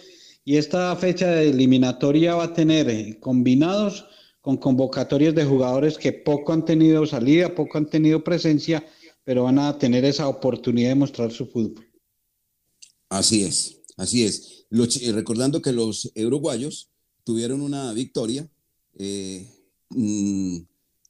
Speaker 8: Y esta fecha de eliminatoria va a tener combinados con convocatorias de jugadores que poco han tenido salida, poco han tenido presencia, pero van a tener esa oportunidad de mostrar su fútbol.
Speaker 6: Así es, así es. Recordando que los uruguayos tuvieron una victoria, eh, mm,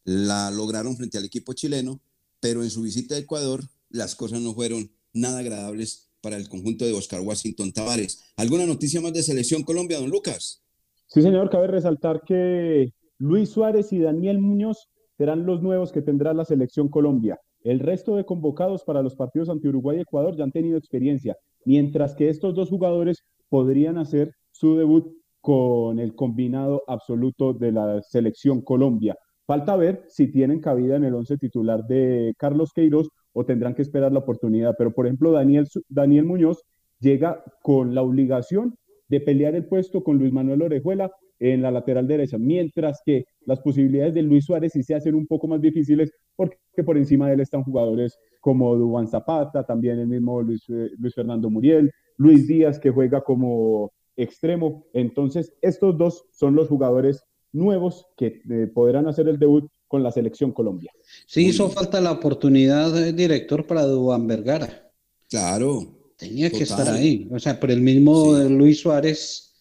Speaker 6: la lograron frente al equipo chileno, pero en su visita a Ecuador las cosas no fueron nada agradables para el conjunto de Oscar Washington Tavares. ¿Alguna noticia más de Selección Colombia, don Lucas?
Speaker 9: Sí, señor, cabe resaltar que Luis Suárez y Daniel Muñoz serán los nuevos que tendrá la selección Colombia. El resto de convocados para los partidos ante Uruguay y Ecuador ya han tenido experiencia, mientras que estos dos jugadores podrían hacer su debut con el combinado absoluto de la selección Colombia. Falta ver si tienen cabida en el once titular de Carlos Queiroz o tendrán que esperar la oportunidad. Pero, por ejemplo, Daniel, Daniel Muñoz llega con la obligación de pelear el puesto con Luis Manuel Orejuela en la lateral derecha, mientras que las posibilidades de Luis Suárez sí se hacen un poco más difíciles porque por encima de él están jugadores como Dubán Zapata, también el mismo Luis, eh, Luis Fernando Muriel, Luis Díaz que juega como extremo. Entonces, estos dos son los jugadores nuevos que eh, podrán hacer el debut con la selección Colombia.
Speaker 8: Sí, hizo falta la oportunidad, eh, director, para Dubán Vergara.
Speaker 6: Claro.
Speaker 8: Tenía que estar ahí. O sea, por el mismo Luis Suárez,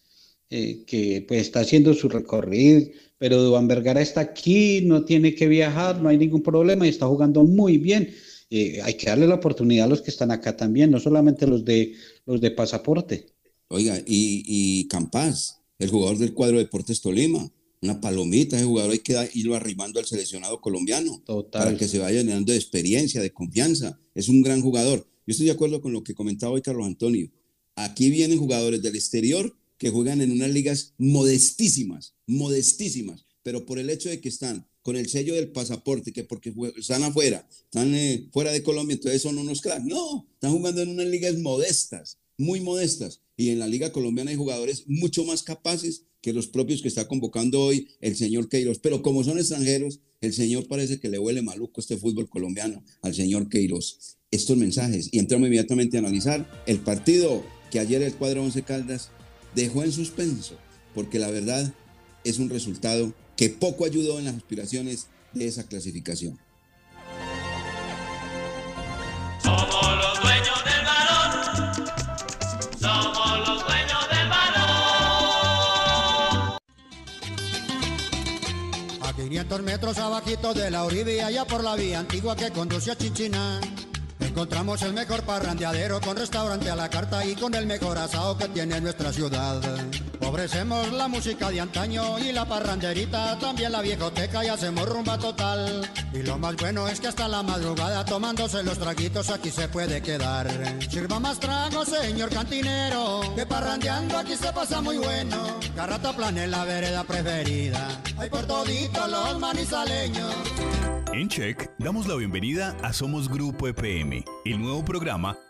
Speaker 8: eh, que pues está haciendo su recorrido, pero Dubán Vergara está aquí, no tiene que viajar, no hay ningún problema y está jugando muy bien. hay que darle la oportunidad a los que están acá también, no solamente los de los de pasaporte.
Speaker 6: Oiga, y, y Campás, el jugador del cuadro Deportes Tolima, una palomita, ese jugador hay que irlo arrimando al seleccionado colombiano para que se vaya llenando de experiencia, de confianza. Es un gran jugador. Yo estoy de acuerdo con lo que comentaba hoy Carlos Antonio. Aquí vienen jugadores del exterior que juegan en unas ligas modestísimas, modestísimas, pero por el hecho de que están con el sello del pasaporte, que porque están afuera, están eh, fuera de Colombia, entonces son unos cracks. No, están jugando en unas ligas modestas, muy modestas. Y en la liga colombiana hay jugadores mucho más capaces que los propios que está convocando hoy el señor Queiroz. Pero como son extranjeros, el señor parece que le huele maluco este fútbol colombiano al señor Queiroz. Estos mensajes. Y entramos inmediatamente a analizar el partido que ayer el cuadro Once Caldas dejó en suspenso, porque la verdad es un resultado que poco ayudó en las aspiraciones de esa clasificación.
Speaker 19: Metros abajito de la orilla, allá por la vía antigua que conduce a Chinchina. Encontramos el mejor parrandeadero con restaurante a la carta y con el mejor asado que tiene nuestra ciudad. Ofrecemos la música de antaño y la parranderita, también la viejoteca y hacemos rumba total. Y lo más bueno es que hasta la madrugada tomándose los traguitos aquí se puede quedar. Sirva más trago, señor cantinero, que parrandeando aquí se pasa muy bueno. Carrata en la vereda preferida, hay por todito los manizaleños.
Speaker 13: En Check damos la bienvenida a Somos Grupo EPM, el nuevo programa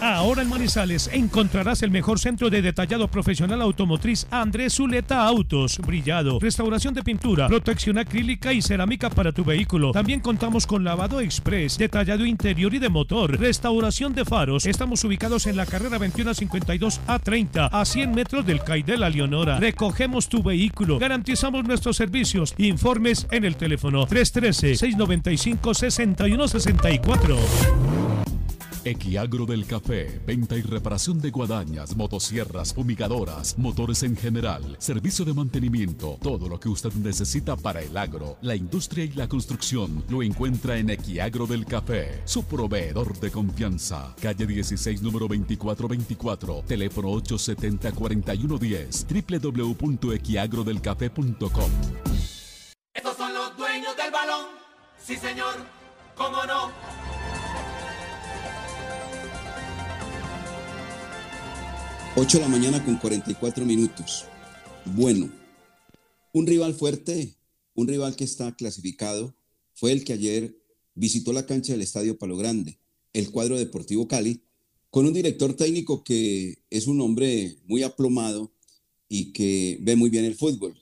Speaker 11: Ahora en Manizales encontrarás el mejor centro de detallado profesional automotriz Andrés Zuleta Autos, brillado, restauración de pintura, protección acrílica y cerámica para tu vehículo. También contamos con lavado express, detallado interior y de motor, restauración de faros. Estamos ubicados en la carrera 2152 a 30, a 100 metros del CAI de la Leonora. Recogemos tu vehículo, garantizamos nuestros servicios. Informes en el teléfono 313 695 6164.
Speaker 14: Equiagro del Café, venta y reparación de guadañas, motosierras, fumigadoras, motores en general, servicio de mantenimiento, todo lo que usted necesita para el agro, la industria y la construcción, lo encuentra en Equiagro del Café, su proveedor de confianza. Calle 16, número 2424, teléfono 870-4110, www.equiagrodelcafé.com.
Speaker 12: Estos son los dueños del balón, sí señor, cómo no.
Speaker 6: 8 de la mañana con 44 minutos. Bueno, un rival fuerte, un rival que está clasificado, fue el que ayer visitó la cancha del Estadio Palo Grande, el cuadro deportivo Cali, con un director técnico que es un hombre muy aplomado y que ve muy bien el fútbol,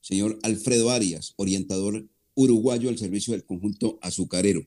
Speaker 6: señor Alfredo Arias, orientador uruguayo al servicio del conjunto azucarero.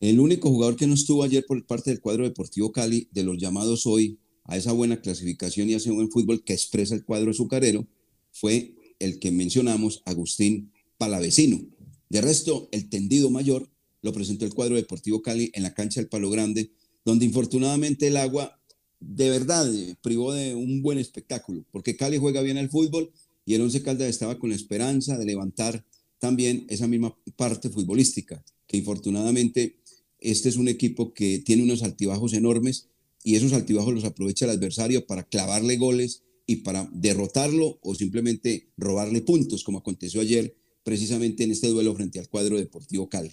Speaker 6: El único jugador que no estuvo ayer por parte del cuadro deportivo Cali, de los llamados hoy a esa buena clasificación y a ese buen fútbol que expresa el cuadro azucarero fue el que mencionamos, Agustín Palavecino. De resto, el tendido mayor lo presentó el cuadro Deportivo Cali en la cancha del Palo Grande, donde infortunadamente el agua de verdad privó de un buen espectáculo, porque Cali juega bien al fútbol y el Once Caldas estaba con la esperanza de levantar también esa misma parte futbolística, que infortunadamente este es un equipo que tiene unos altibajos enormes y esos altibajos los aprovecha el adversario para clavarle goles y para derrotarlo o simplemente robarle puntos, como aconteció ayer precisamente en este duelo frente al cuadro Deportivo Cali.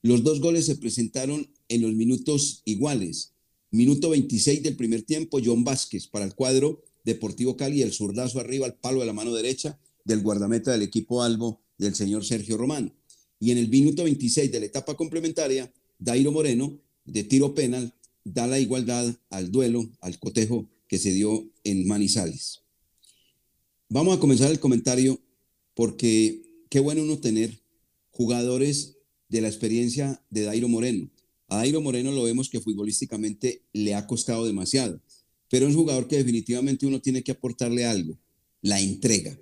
Speaker 6: Los dos goles se presentaron en los minutos iguales. Minuto 26 del primer tiempo, John Vázquez para el cuadro Deportivo Cali, el zurdazo arriba al palo de la mano derecha del guardameta del equipo Albo, del señor Sergio Román. Y en el minuto 26 de la etapa complementaria, Dairo Moreno, de tiro penal, da la igualdad al duelo, al cotejo que se dio en Manizales. Vamos a comenzar el comentario porque qué bueno uno tener jugadores de la experiencia de Dairo Moreno. A Dairo Moreno lo vemos que futbolísticamente le ha costado demasiado, pero es un jugador que definitivamente uno tiene que aportarle algo, la entrega.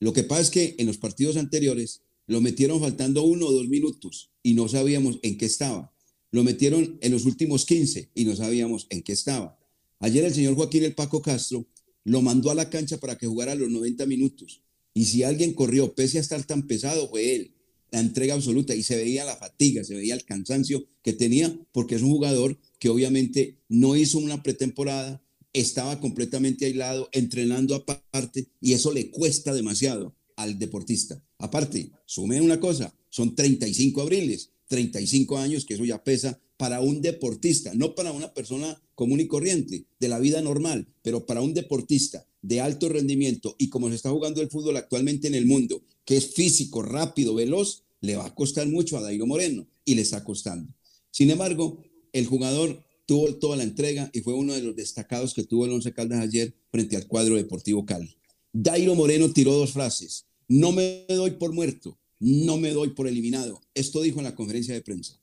Speaker 6: Lo que pasa es que en los partidos anteriores lo metieron faltando uno o dos minutos y no sabíamos en qué estaba. Lo metieron en los últimos 15 y no sabíamos en qué estaba. Ayer el señor Joaquín El Paco Castro lo mandó a la cancha para que jugara los 90 minutos. Y si alguien corrió, pese a estar tan pesado, fue él. La entrega absoluta y se veía la fatiga, se veía el cansancio que tenía, porque es un jugador que obviamente no hizo una pretemporada, estaba completamente aislado, entrenando aparte, y eso le cuesta demasiado al deportista. Aparte, sume una cosa, son 35 abriles, 35 años, que eso ya pesa para un deportista, no para una persona común y corriente, de la vida normal, pero para un deportista de alto rendimiento y como se está jugando el fútbol actualmente en el mundo, que es físico, rápido, veloz, le va a costar mucho a Dairo Moreno y le está costando. Sin embargo, el jugador tuvo toda la entrega y fue uno de los destacados que tuvo el Once Caldas ayer frente al cuadro Deportivo Cali. Dairo Moreno tiró dos frases. No me doy por muerto, no me doy por eliminado. Esto dijo en la conferencia de prensa.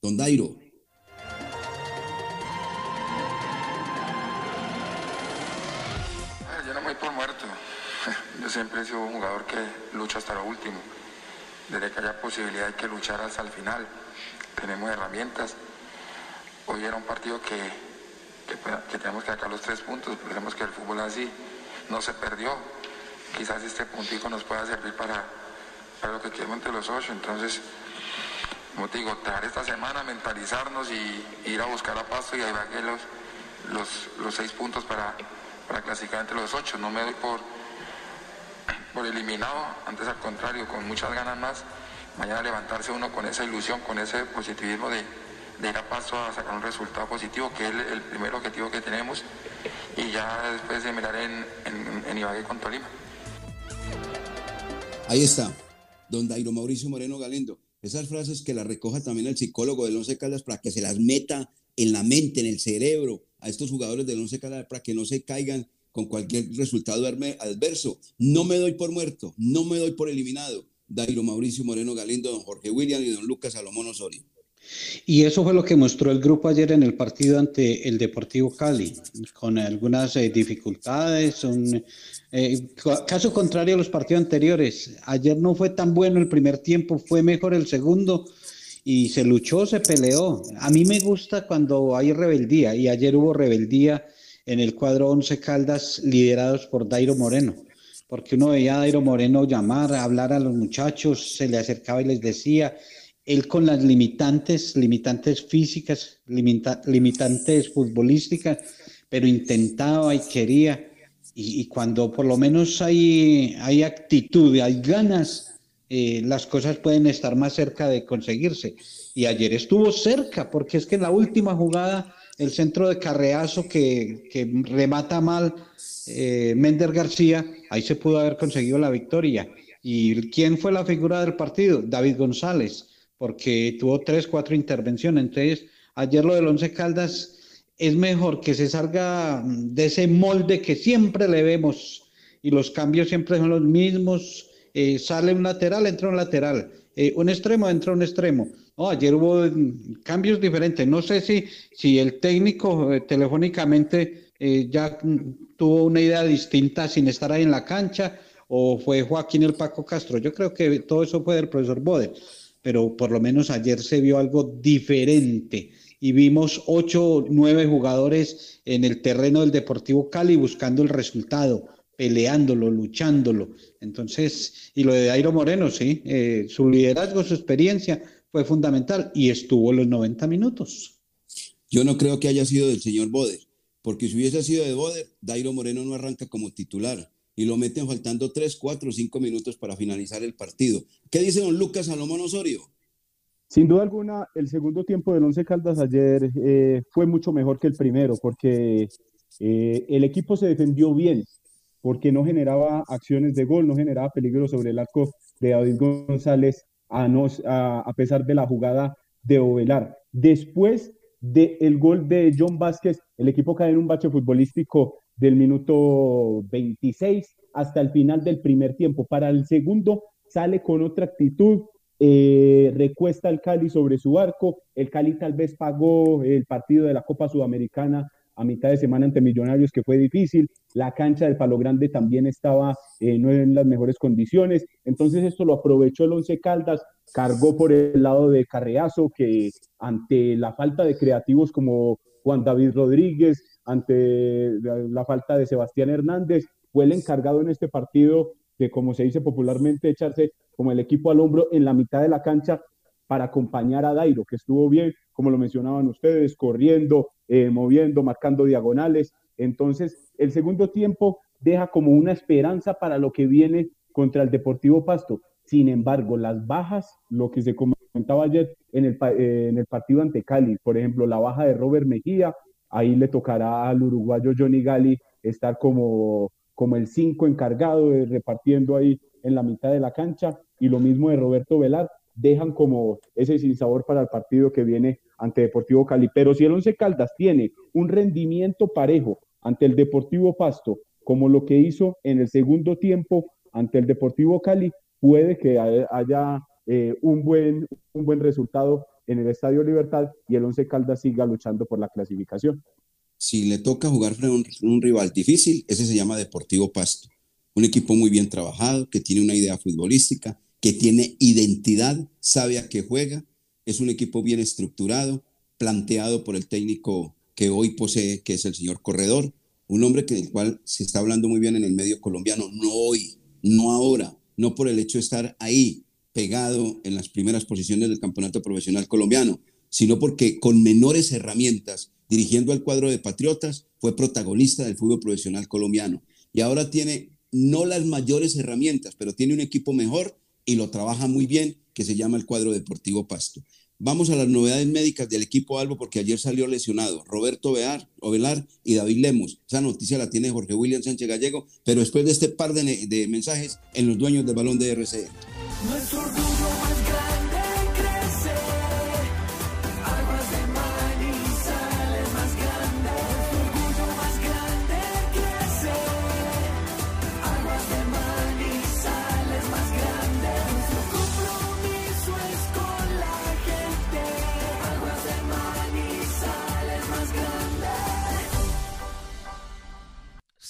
Speaker 6: Don Dairo.
Speaker 20: Yo no me voy por muerto. Yo siempre he sido un jugador que lucha hasta lo último. Desde que haya posibilidad hay que luchar hasta el final. Tenemos herramientas. Hoy era un partido que, que, tenemos que sacar los tres puntos. Pensemos que el fútbol así no se perdió. Quizás este puntico nos pueda servir para, para lo que queremos entre los ocho. Entonces, como te digo, traer esta semana, mentalizarnos y ir a buscar a Pasto y a Ibagué los, los, los seis puntos para, para clasificar entre los ocho. No me doy por, por eliminado, antes al contrario, con muchas ganas más. Mañana levantarse uno con esa ilusión, con ese positivismo de, de ir a Pasto a sacar un resultado positivo, que es el, primer objetivo que tenemos, y ya después de mirar en, en, en Ibagué con Tolima.
Speaker 6: Ahí está, don Dairo Mauricio Moreno Galindo. Esas frases que las recoja también el psicólogo del Once Caldas para que se las meta en la mente, en el cerebro a estos jugadores del Once Caldas para que no se caigan con cualquier resultado adverso. No me doy por muerto, no me doy por eliminado. Dairo Mauricio Moreno Galindo, don Jorge William y don Lucas Salomón Osorio.
Speaker 8: Y eso fue lo que mostró el grupo ayer en el partido ante el Deportivo Cali, con algunas eh, dificultades, eh, caso contrario a los partidos anteriores. Ayer no fue tan bueno el primer tiempo, fue mejor el segundo y se luchó, se peleó. A mí me gusta cuando hay rebeldía y ayer hubo rebeldía en el cuadro 11 Caldas liderados por Dairo Moreno, porque uno veía a Dairo Moreno llamar, hablar a los muchachos, se le acercaba y les decía, él con las limitantes, limitantes físicas, limitantes futbolísticas, pero intentaba y quería. Y, cuando por lo menos hay, hay actitud, hay ganas, eh, las cosas pueden estar más cerca de conseguirse. Y ayer estuvo cerca, porque es que en la última jugada, el centro de carreazo que, que remata mal eh, Mender García, ahí se pudo haber conseguido la victoria. ¿Y quién fue la figura del partido? David González porque tuvo tres, cuatro intervenciones. Entonces, ayer lo del Once Caldas es mejor que se salga de ese molde que siempre le vemos y los cambios siempre son los mismos. Eh, sale un lateral, entra un lateral. Eh, un extremo, entra un extremo. No, ayer hubo cambios diferentes. No sé si, si el técnico eh, telefónicamente eh, ya mm, tuvo una idea distinta sin estar ahí en la cancha, o fue Joaquín el Paco Castro. Yo creo que todo eso fue del profesor Bode, pero por lo menos ayer se vio algo diferente y vimos ocho, nueve jugadores en el terreno del Deportivo Cali buscando el resultado, peleándolo, luchándolo. Entonces, y lo de Dairo Moreno, sí, eh, su liderazgo, su experiencia fue fundamental y estuvo los 90 minutos.
Speaker 6: Yo no creo que haya sido del señor Boder, porque si hubiese sido de Boder, Dairo Moreno no arranca como titular y lo meten faltando 3, 4, 5 minutos para finalizar el partido. ¿Qué dice don Lucas Salomón Osorio?
Speaker 9: Sin duda alguna, el segundo tiempo del Once Caldas ayer eh, fue mucho mejor que el primero, porque eh, el equipo se defendió bien, porque no generaba acciones de gol, no generaba peligro sobre el arco de David González, a, no, a, pesar de la jugada de Ovelar. Después del gol de John Vázquez, el equipo cae en un bache futbolístico del minuto 26 hasta el final del primer tiempo. Para el segundo sale con otra actitud, eh, recuesta el Cali sobre su arco. El Cali tal vez pagó el partido de la Copa Sudamericana a mitad de semana ante Millonarios, que fue difícil. La cancha del Palo Grande también estaba eh, no en las mejores condiciones. Entonces esto lo aprovechó el Once Caldas, cargó por el lado de Carreazo, que ante la falta de creativos como Juan David Rodríguez, ante la falta de Sebastián Hernández, fue el encargado en este partido de, como se dice popularmente, echarse como el equipo al hombro en la mitad de la cancha para acompañar a Dairo, que estuvo bien, como lo mencionaban ustedes, corriendo, eh, moviendo, marcando diagonales. Entonces, el segundo tiempo deja como una esperanza para lo que viene contra el Deportivo Pasto. Sin embargo, las bajas, lo que se comentaba ayer en el, eh, en el partido ante Cali, por ejemplo, la baja de Robert Mejía, ahí le tocará al uruguayo Johnny Gali estar como, como el 5 encargado de repartiendo ahí en la mitad de la cancha y lo mismo de Roberto Velar, dejan como ese sinsabor para el partido que viene ante Deportivo Cali. Pero si el Once Caldas tiene un rendimiento parejo ante el Deportivo Pasto, como lo que hizo en el segundo tiempo ante el Deportivo Cali, puede que haya eh, un, buen, un buen resultado en el Estadio Libertad y el Once Caldas siga luchando por la clasificación.
Speaker 6: Si le toca jugar frente a un rival difícil, ese se llama Deportivo Pasto. Un equipo muy bien trabajado, que tiene una idea futbolística, que tiene identidad, sabe a qué juega, es un equipo bien estructurado, planteado por el técnico que hoy posee, que es el señor Corredor, un hombre que, del cual se está hablando muy bien en el medio colombiano, no hoy, no ahora, no por el hecho de estar ahí pegado en las primeras posiciones del campeonato profesional colombiano, sino porque con menores herramientas, dirigiendo al cuadro de Patriotas, fue protagonista del fútbol profesional colombiano. Y ahora tiene no las mayores herramientas, pero tiene un equipo mejor y lo trabaja muy bien, que se llama el cuadro deportivo Pasto. Vamos a las novedades médicas del equipo Albo, porque ayer salió lesionado Roberto Bear, Ovelar y David Lemos. Esa noticia la tiene Jorge William Sánchez Gallego, pero después de este par de, de mensajes en los dueños del balón de RCE. Let's go.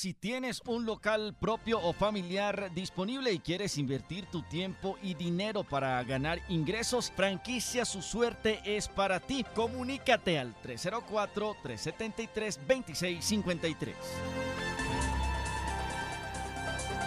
Speaker 10: Si tienes un local propio o familiar disponible y quieres invertir tu tiempo y dinero para ganar ingresos, franquicia Su Suerte es para ti. Comunícate al 304-373-2653.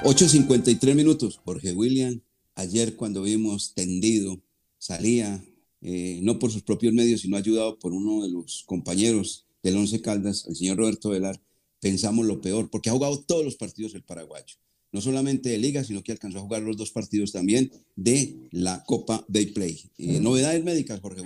Speaker 6: 8.53 minutos. Jorge William, ayer cuando vimos tendido, salía, eh, no por sus propios medios, sino ayudado por uno de los compañeros del Once Caldas, el señor Roberto Velar pensamos lo peor, porque ha jugado todos los partidos el paraguayo, no solamente de liga, sino que alcanzó a jugar los dos partidos también de la Copa Day Play. Eh, novedades médicas, Jorge.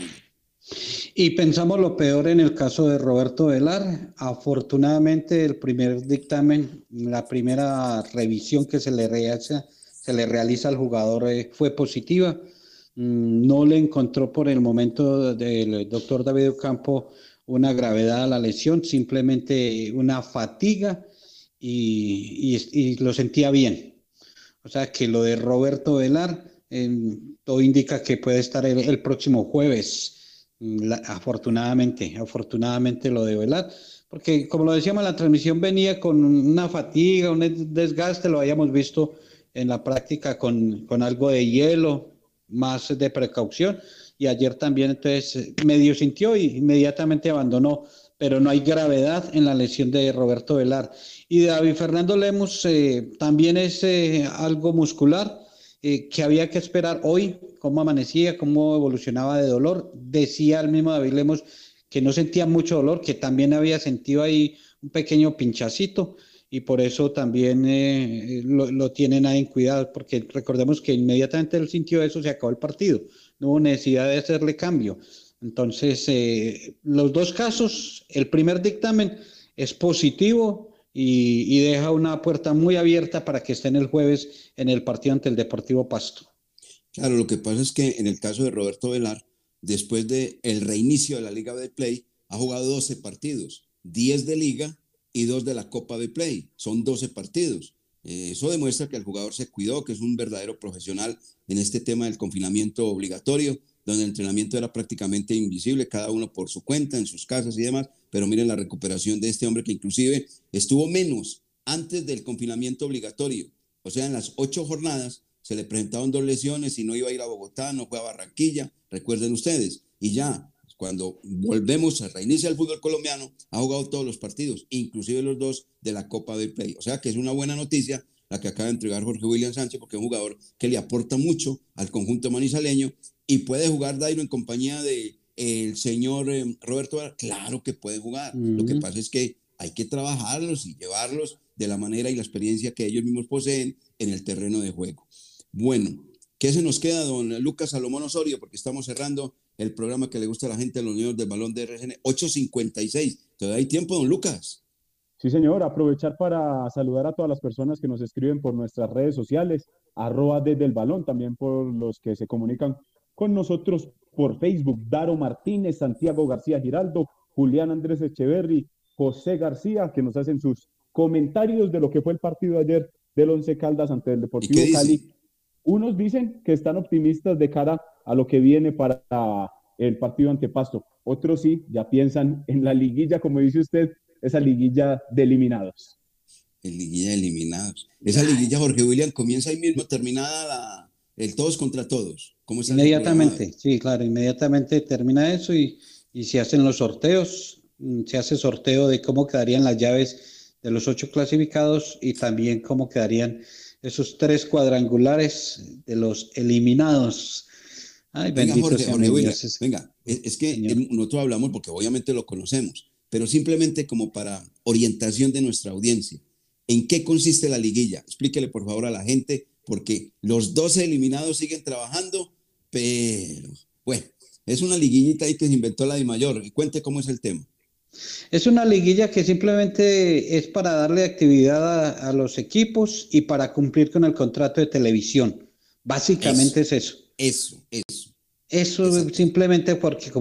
Speaker 8: Y pensamos lo peor en el caso de Roberto Velar. Afortunadamente, el primer dictamen, la primera revisión que se le realiza, se le realiza al jugador eh, fue positiva. Mm, no le encontró por el momento del doctor David Ocampo una gravedad a la lesión, simplemente una fatiga y, lo sentía bien. O sea que lo de Roberto Velar, todo indica que puede estar el, próximo jueves, afortunadamente, afortunadamente lo de Velar, porque como lo decíamos, la transmisión venía con una fatiga, un desgaste, lo habíamos visto en la práctica con, con algo de hielo, más de precaución, y ayer también entonces medio sintió y inmediatamente abandonó, pero no hay gravedad en la lesión de Roberto Velar. Y David Fernando Lemos eh, también es eh, algo muscular, eh, que había que esperar hoy, cómo amanecía, cómo evolucionaba de dolor. Decía el mismo David Lemos que no sentía mucho dolor, que también había sentido ahí un pequeño pinchacito y por eso también eh, lo, lo, tienen ahí en cuidado, porque recordemos que inmediatamente él sintió eso, se acabó el partido, no hubo necesidad de hacerle cambio. Entonces, eh, los dos casos, el primer dictamen es positivo y, deja una puerta muy abierta para que estén el jueves en el partido ante el Deportivo Pasto.
Speaker 6: Claro, lo que pasa es que en el caso de Roberto Velar, después del el reinicio de la Liga de Play, ha jugado 12 partidos, 10 de Liga y 2 de la Copa de Play. Son 12 partidos. Eh, eso demuestra que el jugador se cuidó, que es un verdadero profesional en este tema del confinamiento obligatorio, donde el entrenamiento era prácticamente invisible, cada uno por su cuenta, en sus casas y demás. Pero miren la recuperación de este hombre que inclusive estuvo menos antes del confinamiento obligatorio. O sea, en las ocho jornadas se le presentaron dos lesiones y no iba a ir a Bogotá, no fue a Barranquilla, recuerden ustedes. Y ya, cuando volvemos a reiniciar el fútbol colombiano, ha jugado todos los partidos, inclusive los dos de la Copa del Play. O sea que es una buena noticia la que acaba de entregar Jorge William Sánchez, porque es un jugador que le aporta mucho al conjunto manizaleño y puede jugar Dairo en compañía de el señor eh, Roberto. Claro que puede jugar. Uh -huh. Lo que pasa es que hay que trabajarlos y llevarlos de la manera y la experiencia que ellos mismos poseen en el terreno de juego. Bueno, ¿qué se nos queda, don Lucas Salomón Osorio? Porque estamos cerrando el programa que le gusta a la gente de los niños del balón de RCN, 8.56. ¿Todavía hay tiempo, don Lucas?
Speaker 9: Sí, señor, aprovechar para saludar a todas las personas que nos escriben por nuestras redes sociales, arroba desde el balón, también por los que se comunican con nosotros por Facebook, Daro Martínez, Santiago García Giraldo, Julián Andrés Echeverry, José García, que nos hacen sus comentarios de lo que fue el partido ayer del Once Caldas ante el Deportivo Cali. Unos dicen que están optimistas de cara a lo que viene para el partido ante Pasto. Otros sí, ya piensan en la liguilla, como dice usted, esa liguilla de eliminados.
Speaker 6: El liguilla de eliminados. Esa liguilla, Jorge William, comienza ahí mismo, terminada la, el todos contra todos. ¿Cómo
Speaker 8: inmediatamente, sí, claro, inmediatamente termina eso y, y se hacen los sorteos, mm, se hace sorteo de cómo quedarían las llaves de los ocho clasificados y también cómo quedarían esos tres cuadrangulares de los eliminados. Ay,
Speaker 6: venga, Jorge, Jorge venga, es, es que Señor. nosotros hablamos porque obviamente lo conocemos, pero simplemente como para orientación de nuestra audiencia. ¿En qué consiste la liguilla? Explíquele por favor a la gente, porque los 12 eliminados siguen trabajando, pero bueno, es una liguillita ahí que se inventó la de mayor. Y cuente cómo es el tema.
Speaker 8: Es una liguilla que simplemente es para darle actividad a, a los equipos y para cumplir con el contrato de televisión. Básicamente
Speaker 6: eso,
Speaker 8: es eso.
Speaker 6: Eso, eso.
Speaker 8: Eso Exacto. simplemente porque como